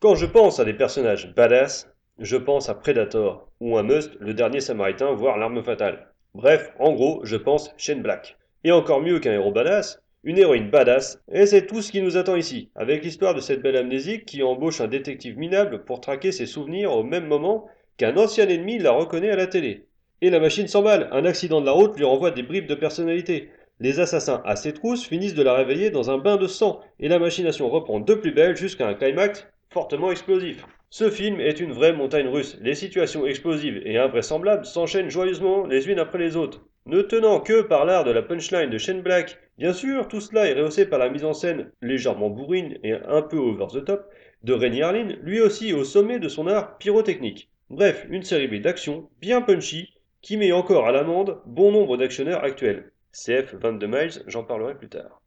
Quand je pense à des personnages badass, je pense à Predator, ou un Must, le dernier samaritain, voire l'arme fatale. Bref, en gros, je pense Shane Black. Et encore mieux qu'un héros badass, une héroïne badass, et c'est tout ce qui nous attend ici, avec l'histoire de cette belle amnésique qui embauche un détective minable pour traquer ses souvenirs au même moment qu'un ancien ennemi la reconnaît à la télé. Et la machine s'emballe, un accident de la route lui renvoie des bribes de personnalité. Les assassins à ses trousses finissent de la réveiller dans un bain de sang, et la machination reprend de plus belle jusqu'à un climax fortement explosif. Ce film est une vraie montagne russe. Les situations explosives et invraisemblables s'enchaînent joyeusement les unes après les autres. Ne tenant que par l'art de la punchline de Shane Black, bien sûr, tout cela est rehaussé par la mise en scène légèrement bourrine et un peu over the top de Rennie Harlin, lui aussi au sommet de son art pyrotechnique. Bref, une série B d'action bien punchy qui met encore à l'amende bon nombre d'actionnaires actuels. CF 22 miles, j'en parlerai plus tard.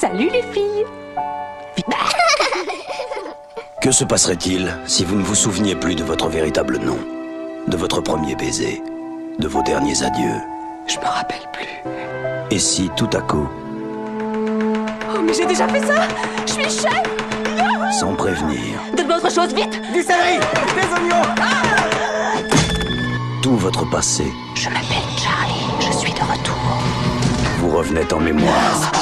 Salut les filles. Que se passerait-il si vous ne vous souveniez plus de votre véritable nom De votre premier baiser De vos derniers adieux? Je me rappelle plus. Et si, tout à coup, Oh, mais j'ai déjà fait ça. Je suis chef sans prévenir, Donne-moi autre chose, vite. Du céleri Des oignons. tout votre passé Je m'appelle Charlie, je suis de retour. Revenait en mémoire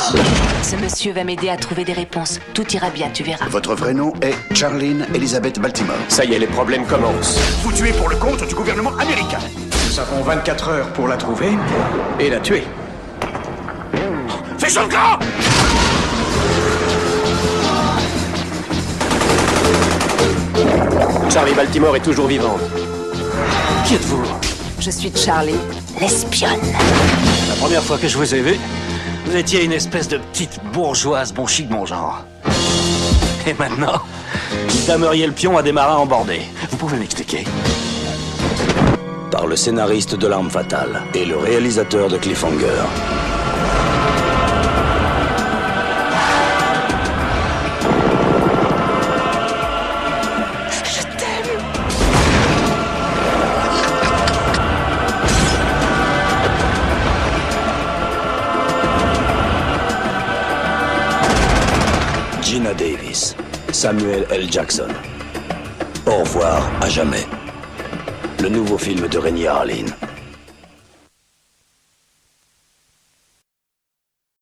Ce monsieur va m'aider à trouver des réponses. Tout ira bien, tu verras. Votre vrai nom est Charlene Elizabeth Baltimore. Ça y est, les problèmes commencent. Vous tuez pour le compte du gouvernement américain. Nous avons 24 heures pour la trouver et la tuer. Fais chaud le gras Charlie Baltimore est toujours vivante. Qui êtes-vous? Je suis Charlie, l'espionne. Première fois que je vous ai vu, vous étiez une espèce de petite bourgeoise bon chic bon genre. Et maintenant, dameriez le pion à des marins embordés. Vous pouvez m'expliquer? Par le scénariste de L'arme fatale et le réalisateur de Cliffhanger. Gina Davis, Samuel L. Jackson. Au revoir à jamais. Le nouveau film de Rennie Harlin.